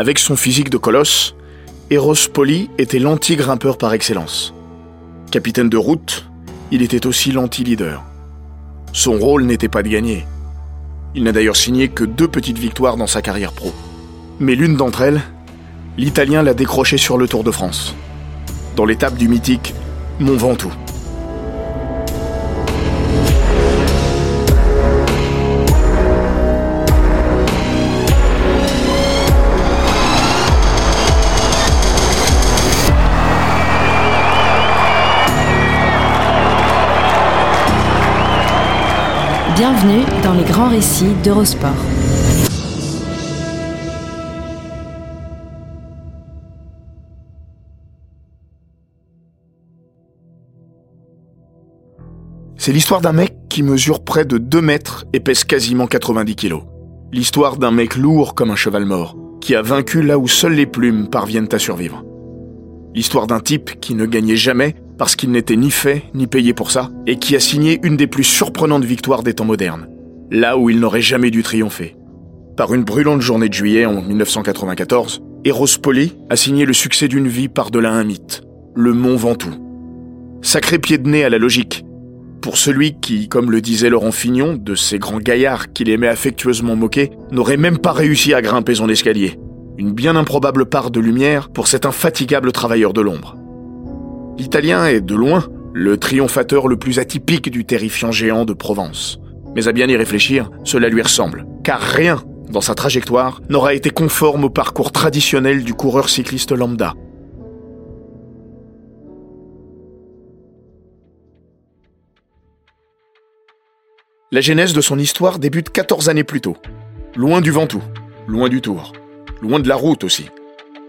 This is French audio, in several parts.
Avec son physique de colosse, Eros Poli était l'anti-grimpeur par excellence. Capitaine de route, il était aussi l'anti-leader. Son rôle n'était pas de gagner. Il n'a d'ailleurs signé que deux petites victoires dans sa carrière pro. Mais l'une d'entre elles, l'Italien l'a décroché sur le Tour de France, dans l'étape du mythique Mont Ventoux. Bienvenue dans les grands récits d'Eurosport. C'est l'histoire d'un mec qui mesure près de 2 mètres et pèse quasiment 90 kilos. L'histoire d'un mec lourd comme un cheval mort, qui a vaincu là où seules les plumes parviennent à survivre. L'histoire d'un type qui ne gagnait jamais parce qu'il n'était ni fait ni payé pour ça, et qui a signé une des plus surprenantes victoires des temps modernes, là où il n'aurait jamais dû triompher. Par une brûlante journée de juillet en 1994, Eros Poli a signé le succès d'une vie par-delà un mythe, le Mont Ventoux. Sacré pied de nez à la logique, pour celui qui, comme le disait Laurent Fignon, de ces grands gaillards qu'il aimait affectueusement moquer, n'aurait même pas réussi à grimper son escalier. Une bien improbable part de lumière pour cet infatigable travailleur de l'ombre. L'Italien est, de loin, le triomphateur le plus atypique du terrifiant géant de Provence. Mais à bien y réfléchir, cela lui ressemble, car rien dans sa trajectoire n'aura été conforme au parcours traditionnel du coureur cycliste lambda. La genèse de son histoire débute 14 années plus tôt. Loin du Ventoux, loin du Tour, loin de la route aussi.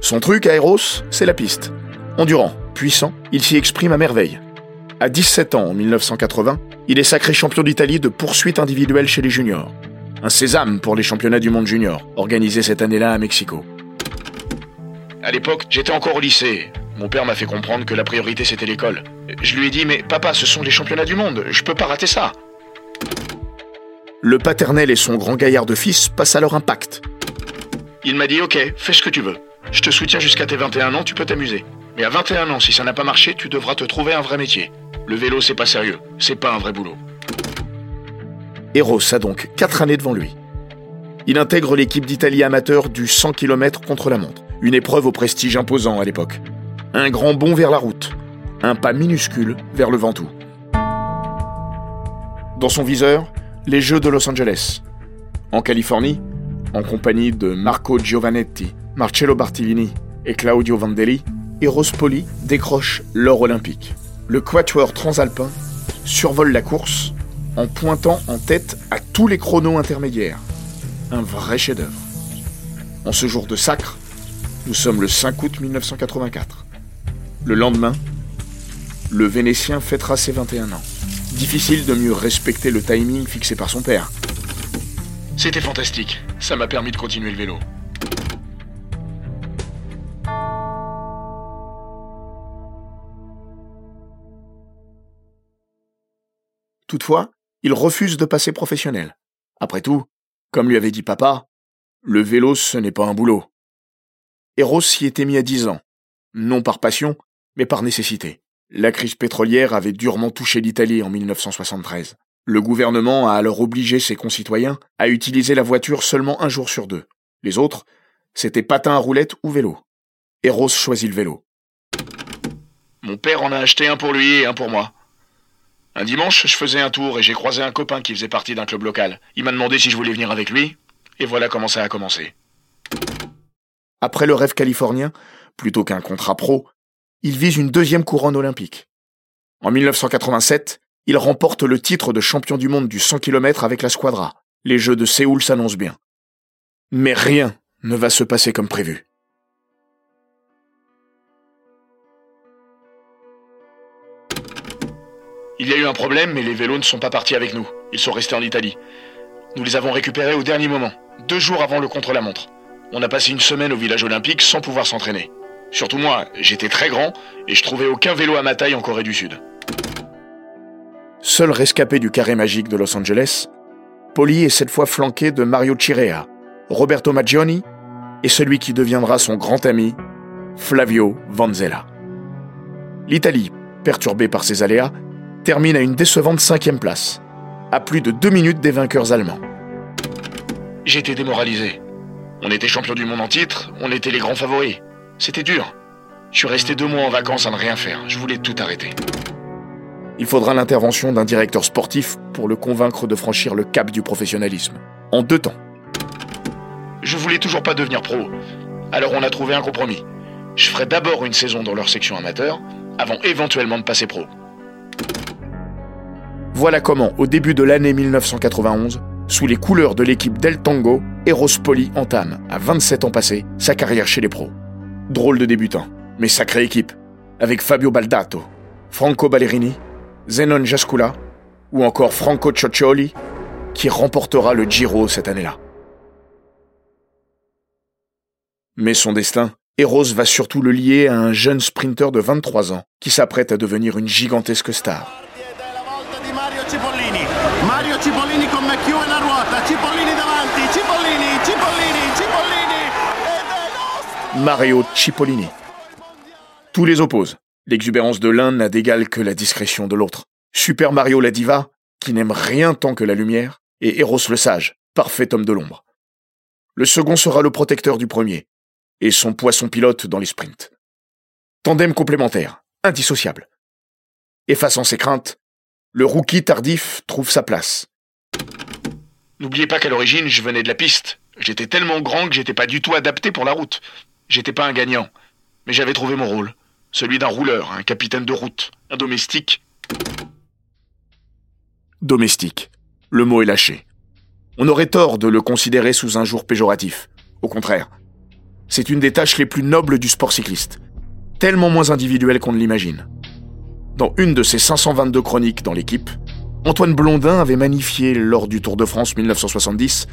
Son truc à Eros, c'est la piste. Endurant, puissant, il s'y exprime à merveille. À 17 ans, en 1980, il est sacré champion d'Italie de poursuite individuelle chez les juniors. Un sésame pour les championnats du monde junior, organisés cette année-là à Mexico. À l'époque, j'étais encore au lycée. Mon père m'a fait comprendre que la priorité c'était l'école. Je lui ai dit Mais papa, ce sont les championnats du monde, je peux pas rater ça. Le paternel et son grand gaillard de fils passent alors un pacte. Il m'a dit Ok, fais ce que tu veux. Je te soutiens jusqu'à tes 21 ans, tu peux t'amuser. Mais à 21 ans, si ça n'a pas marché, tu devras te trouver un vrai métier. Le vélo, c'est pas sérieux. C'est pas un vrai boulot. Eros a donc 4 années devant lui. Il intègre l'équipe d'Italie amateur du 100 km contre la montre, une épreuve au prestige imposant à l'époque. Un grand bond vers la route, un pas minuscule vers le Ventoux. Dans son viseur, les Jeux de Los Angeles. En Californie, en compagnie de Marco Giovanetti, Marcello Bartolini et Claudio Vandelli, Eros Poli décroche l'or olympique. Le quatuor transalpin survole la course en pointant en tête à tous les chronos intermédiaires. Un vrai chef-d'œuvre. En ce jour de sacre, nous sommes le 5 août 1984. Le lendemain, le Vénétien fêtera ses 21 ans. Difficile de mieux respecter le timing fixé par son père. C'était fantastique, ça m'a permis de continuer le vélo. Toutefois, il refuse de passer professionnel. Après tout, comme lui avait dit papa, le vélo ce n'est pas un boulot. Eros s'y était mis à 10 ans, non par passion, mais par nécessité. La crise pétrolière avait durement touché l'Italie en 1973. Le gouvernement a alors obligé ses concitoyens à utiliser la voiture seulement un jour sur deux. Les autres, c'était patin à roulette ou vélo. Eros choisit le vélo. Mon père en a acheté un pour lui et un pour moi. Un dimanche, je faisais un tour et j'ai croisé un copain qui faisait partie d'un club local. Il m'a demandé si je voulais venir avec lui, et voilà comment ça a commencé. Après le rêve californien, plutôt qu'un contrat pro, il vise une deuxième couronne olympique. En 1987, il remporte le titre de champion du monde du 100 km avec la Squadra. Les Jeux de Séoul s'annoncent bien. Mais rien ne va se passer comme prévu. Il y a eu un problème, mais les vélos ne sont pas partis avec nous. Ils sont restés en Italie. Nous les avons récupérés au dernier moment, deux jours avant le contre-la-montre. On a passé une semaine au village olympique sans pouvoir s'entraîner. Surtout moi, j'étais très grand et je trouvais aucun vélo à ma taille en Corée du Sud. Seul rescapé du carré magique de Los Angeles, Poli est cette fois flanqué de Mario Chirea, Roberto Maggioni et celui qui deviendra son grand ami, Flavio Vanzella. L'Italie, perturbée par ses aléas, termine à une décevante cinquième place, à plus de deux minutes des vainqueurs allemands. J'étais démoralisé. On était champion du monde en titre, on était les grands favoris. C'était dur. Je suis resté deux mois en vacances à ne rien faire. Je voulais tout arrêter. Il faudra l'intervention d'un directeur sportif pour le convaincre de franchir le cap du professionnalisme. En deux temps. Je voulais toujours pas devenir pro. Alors on a trouvé un compromis. Je ferai d'abord une saison dans leur section amateur, avant éventuellement de passer pro. Voilà comment, au début de l'année 1991, sous les couleurs de l'équipe Del Tango, Eros Poli entame, à 27 ans passés, sa carrière chez les pros. Drôle de débutant, mais sacrée équipe, avec Fabio Baldato, Franco Ballerini, Zenon Jascula ou encore Franco Cioccioli, qui remportera le Giro cette année-là. Mais son destin, Eros va surtout le lier à un jeune sprinter de 23 ans qui s'apprête à devenir une gigantesque star. Mario Cipollini. Con McHugh la ruota. Cipollini davanti. Cipollini, Cipollini, Cipollini. Mario Cipollini. Tous les opposent. L'exubérance de l'un n'a d'égal que la discrétion de l'autre. Super Mario la diva, qui n'aime rien tant que la lumière, et Eros le sage, parfait homme de l'ombre. Le second sera le protecteur du premier, et son poisson pilote dans les sprints. Tandem complémentaire, indissociable. Effaçant ses craintes, le rookie tardif trouve sa place. N'oubliez pas qu'à l'origine, je venais de la piste. J'étais tellement grand que j'étais pas du tout adapté pour la route. J'étais pas un gagnant. Mais j'avais trouvé mon rôle. Celui d'un rouleur, un capitaine de route, un domestique. Domestique. Le mot est lâché. On aurait tort de le considérer sous un jour péjoratif. Au contraire. C'est une des tâches les plus nobles du sport cycliste. Tellement moins individuelle qu'on ne l'imagine. Dans une de ses 522 chroniques dans l'équipe, Antoine Blondin avait magnifié, lors du Tour de France 1970,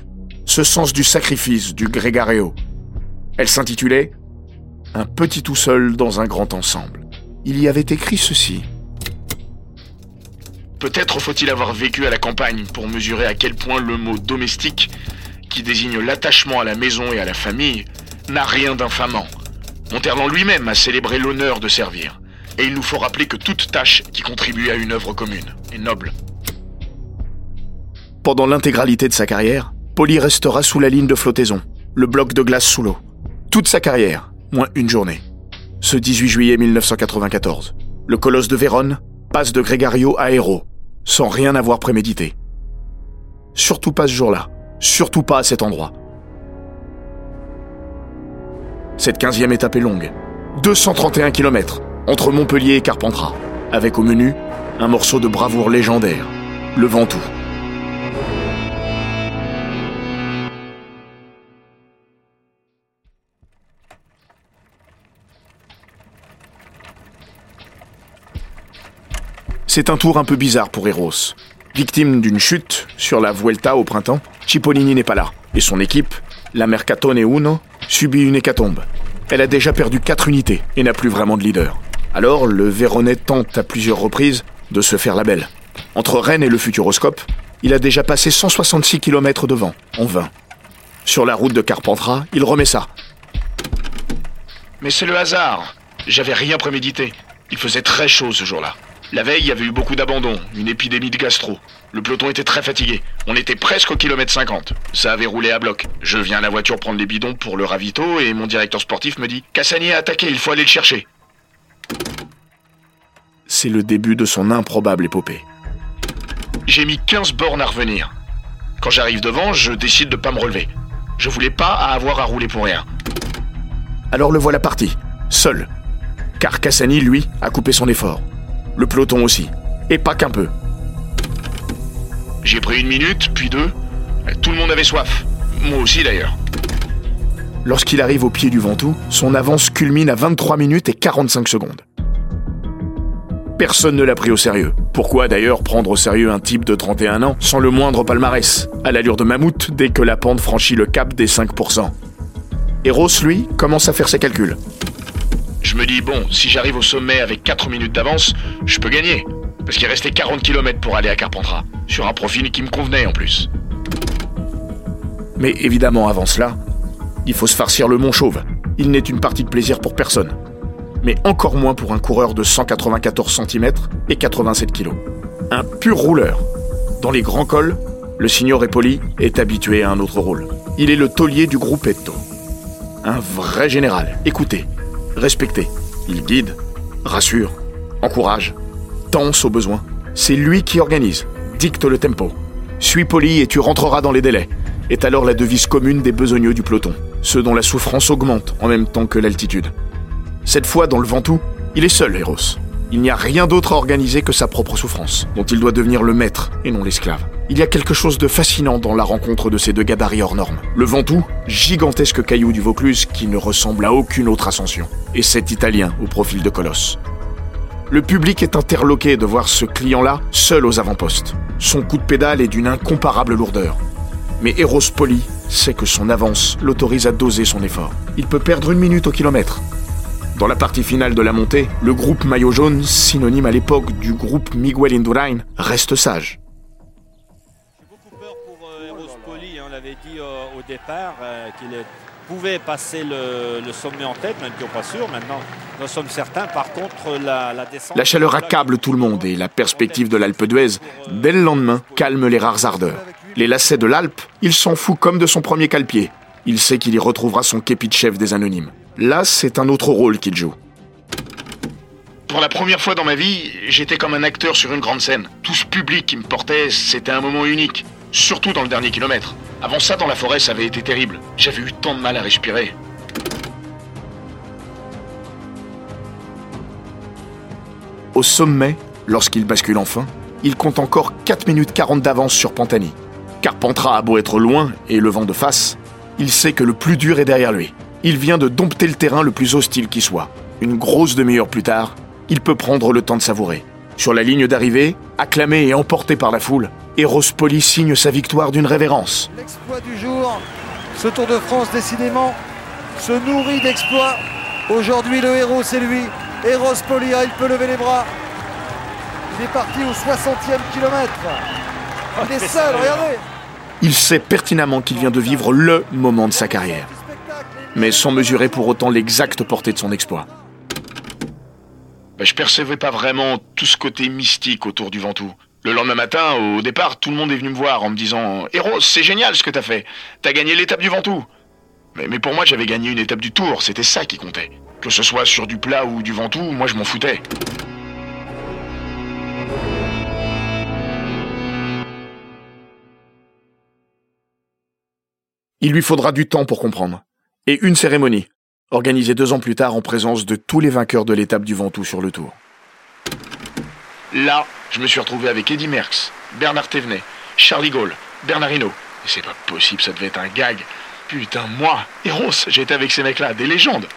ce sens du sacrifice du Grégario. Elle s'intitulait Un petit tout seul dans un grand ensemble. Il y avait écrit ceci. Peut-être faut-il avoir vécu à la campagne pour mesurer à quel point le mot domestique, qui désigne l'attachement à la maison et à la famille, n'a rien d'infamant. Monterland lui-même a célébré l'honneur de servir. Et il nous faut rappeler que toute tâche qui contribue à une œuvre commune est noble. Pendant l'intégralité de sa carrière, Poli restera sous la ligne de flottaison, le bloc de glace sous l'eau. Toute sa carrière, moins une journée. Ce 18 juillet 1994, le colosse de Vérone passe de Grégario à Héros, sans rien avoir prémédité. Surtout pas ce jour-là, surtout pas à cet endroit. Cette quinzième étape est longue, 231 km, entre Montpellier et Carpentras, avec au menu un morceau de bravoure légendaire, le Ventoux. C'est un tour un peu bizarre pour Eros. Victime d'une chute sur la Vuelta au printemps, Cipollini n'est pas là, et son équipe, la Mercatone Uno, subit une hécatombe. Elle a déjà perdu 4 unités et n'a plus vraiment de leader. Alors, le Véronais tente à plusieurs reprises de se faire la belle. Entre Rennes et le Futuroscope, il a déjà passé 166 km de vent, en vain. Sur la route de Carpentras, il remet ça. Mais c'est le hasard. J'avais rien prémédité. Il faisait très chaud ce jour-là. La veille, il y avait eu beaucoup d'abandon, une épidémie de gastro. Le peloton était très fatigué. On était presque au kilomètre 50. Ça avait roulé à bloc. Je viens à la voiture prendre les bidons pour le ravito et mon directeur sportif me dit Cassani a attaqué, il faut aller le chercher. C'est le début de son improbable épopée. J'ai mis 15 bornes à revenir. Quand j'arrive devant, je décide de pas me relever. Je voulais pas avoir à rouler pour rien. Alors le voilà parti, seul. Car Cassani, lui, a coupé son effort. Le peloton aussi. Et pas qu'un peu. J'ai pris une minute, puis deux. Tout le monde avait soif. Moi aussi d'ailleurs. Lorsqu'il arrive au pied du Ventoux, son avance culmine à 23 minutes et 45 secondes. Personne ne l'a pris au sérieux. Pourquoi d'ailleurs prendre au sérieux un type de 31 ans sans le moindre palmarès, à l'allure de mammouth dès que la pente franchit le cap des 5% Eros, lui, commence à faire ses calculs. Je me dis, bon, si j'arrive au sommet avec 4 minutes d'avance, je peux gagner. Parce qu'il restait 40 km pour aller à Carpentras, sur un profil qui me convenait en plus. Mais évidemment, avant cela, il faut se farcir le Mont Chauve. Il n'est une partie de plaisir pour personne mais encore moins pour un coureur de 194 cm et 87 kg. Un pur rouleur. Dans les grands cols, le signor Epoli est habitué à un autre rôle. Il est le taulier du groupe Etto. Un vrai général. Écoutez, respectez. Il guide, rassure, encourage, tense au besoin. C'est lui qui organise, dicte le tempo. Suis poli et tu rentreras dans les délais, est alors la devise commune des besogneux du peloton, ceux dont la souffrance augmente en même temps que l'altitude. Cette fois, dans le Ventoux, il est seul, Eros. Il n'y a rien d'autre à organiser que sa propre souffrance, dont il doit devenir le maître et non l'esclave. Il y a quelque chose de fascinant dans la rencontre de ces deux gabarits hors normes. Le Ventoux, gigantesque caillou du Vaucluse qui ne ressemble à aucune autre ascension, et cet Italien au profil de colosse. Le public est interloqué de voir ce client-là seul aux avant-postes. Son coup de pédale est d'une incomparable lourdeur. Mais Eros Poli sait que son avance l'autorise à doser son effort. Il peut perdre une minute au kilomètre, dans la partie finale de la montée, le groupe maillot jaune, synonyme à l'époque du groupe Miguel Indurain, reste sage. J'ai beaucoup peur pour euh, Eros Poli, hein, on l'avait dit euh, au départ euh, qu'il pouvait passer le, sommet en tête, même pas sûr. Maintenant, nous sommes certains. Par contre, la, la descente. La chaleur accable tout le monde et la perspective de l'Alpe d'Huez, dès le lendemain, calme les rares ardeurs. Les lacets de l'Alpe, il s'en fout comme de son premier calpier. Il sait qu'il y retrouvera son képi de chef des anonymes. Là, c'est un autre rôle qu'il joue. Pour la première fois dans ma vie, j'étais comme un acteur sur une grande scène. Tout ce public qui me portait, c'était un moment unique. Surtout dans le dernier kilomètre. Avant ça, dans la forêt, ça avait été terrible. J'avais eu tant de mal à respirer. Au sommet, lorsqu'il bascule enfin, il compte encore 4 minutes 40 d'avance sur Pantani. Carpentras a beau être loin et le vent de face, il sait que le plus dur est derrière lui. Il vient de dompter le terrain le plus hostile qui soit. Une grosse demi-heure plus tard, il peut prendre le temps de savourer. Sur la ligne d'arrivée, acclamé et emporté par la foule, Eros Poli signe sa victoire d'une révérence. L'exploit du jour, ce Tour de France décidément se nourrit d'exploits. Aujourd'hui le héros c'est lui, Eros Poli, ah, il peut lever les bras. Il est parti au 60e kilomètre. Il est seul, regardez. Il sait pertinemment qu'il vient de vivre LE moment de sa carrière mais sans mesurer pour autant l'exacte portée de son exploit. Bah, je percevais pas vraiment tout ce côté mystique autour du Ventoux. Le lendemain matin, au départ, tout le monde est venu me voir en me disant Héros, c'est génial ce que t'as fait. T'as gagné l'étape du Ventoux. Mais, mais pour moi, j'avais gagné une étape du Tour, c'était ça qui comptait. Que ce soit sur du plat ou du Ventoux, moi je m'en foutais. Il lui faudra du temps pour comprendre et une cérémonie, organisée deux ans plus tard en présence de tous les vainqueurs de l'étape du Ventoux sur le Tour. Là, je me suis retrouvé avec Eddy Merckx, Bernard Thévenet, Charlie Gaulle, Bernard Hinault. C'est pas possible, ça devait être un gag. Putain, moi, Eros, j'étais avec ces mecs-là, des légendes.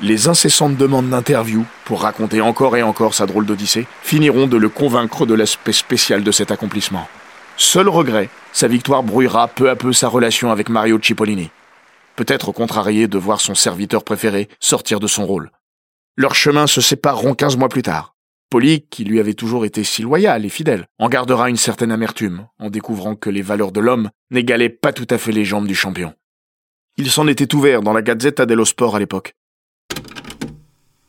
Les incessantes demandes d'interview pour raconter encore et encore sa drôle d'odyssée finiront de le convaincre de l'aspect spécial de cet accomplissement. Seul regret, sa victoire brouillera peu à peu sa relation avec Mario Cipollini peut-être contrarié de voir son serviteur préféré sortir de son rôle. Leurs chemins se sépareront quinze mois plus tard. Polly, qui lui avait toujours été si loyal et fidèle, en gardera une certaine amertume en découvrant que les valeurs de l'homme n'égalaient pas tout à fait les jambes du champion. Il s'en était ouvert dans la Gazzetta dello Sport à l'époque.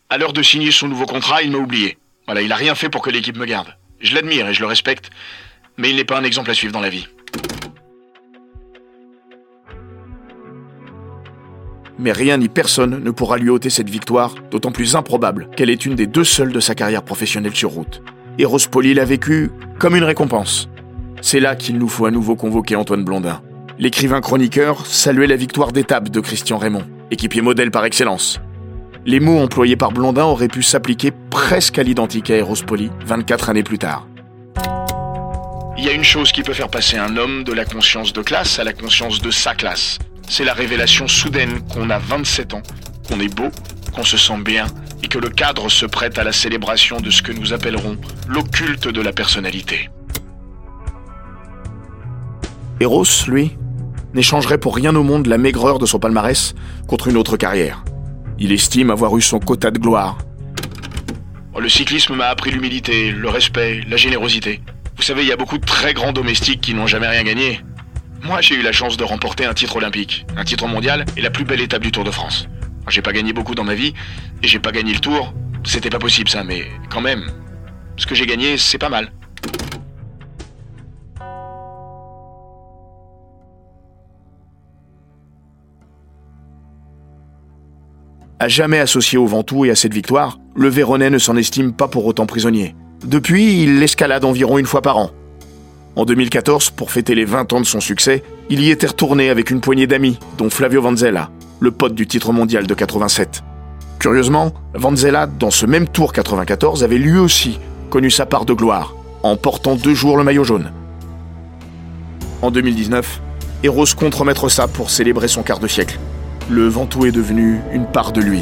À l'heure de signer son nouveau contrat, il m'a oublié. Voilà, il a rien fait pour que l'équipe me garde. Je l'admire et je le respecte, mais il n'est pas un exemple à suivre dans la vie. Mais rien ni personne ne pourra lui ôter cette victoire, d'autant plus improbable qu'elle est une des deux seules de sa carrière professionnelle sur route. Et l'a vécu comme une récompense. C'est là qu'il nous faut à nouveau convoquer Antoine Blondin. L'écrivain chroniqueur saluait la victoire d'étape de Christian Raymond, équipier modèle par excellence. Les mots employés par Blondin auraient pu s'appliquer presque à l'identique à Poli 24 années plus tard. Il y a une chose qui peut faire passer un homme de la conscience de classe à la conscience de sa classe. C'est la révélation soudaine qu'on a 27 ans, qu'on est beau, qu'on se sent bien et que le cadre se prête à la célébration de ce que nous appellerons l'occulte de la personnalité. Eros, lui, n'échangerait pour rien au monde la maigreur de son palmarès contre une autre carrière. Il estime avoir eu son quota de gloire. Oh, le cyclisme m'a appris l'humilité, le respect, la générosité. Vous savez, il y a beaucoup de très grands domestiques qui n'ont jamais rien gagné. Moi, j'ai eu la chance de remporter un titre olympique, un titre mondial et la plus belle étape du Tour de France. J'ai pas gagné beaucoup dans ma vie et j'ai pas gagné le Tour. C'était pas possible ça, mais quand même, ce que j'ai gagné, c'est pas mal. À jamais associé au Ventoux et à cette victoire, le Véronais ne s'en estime pas pour autant prisonnier. Depuis, il l'escalade environ une fois par an. En 2014, pour fêter les 20 ans de son succès, il y était retourné avec une poignée d'amis, dont Flavio Vanzella, le pote du titre mondial de 87. Curieusement, Vanzella, dans ce même Tour 94, avait lui aussi connu sa part de gloire, en portant deux jours le maillot jaune. En 2019, Eros compte ça pour célébrer son quart de siècle. Le Ventoux est devenu une part de lui.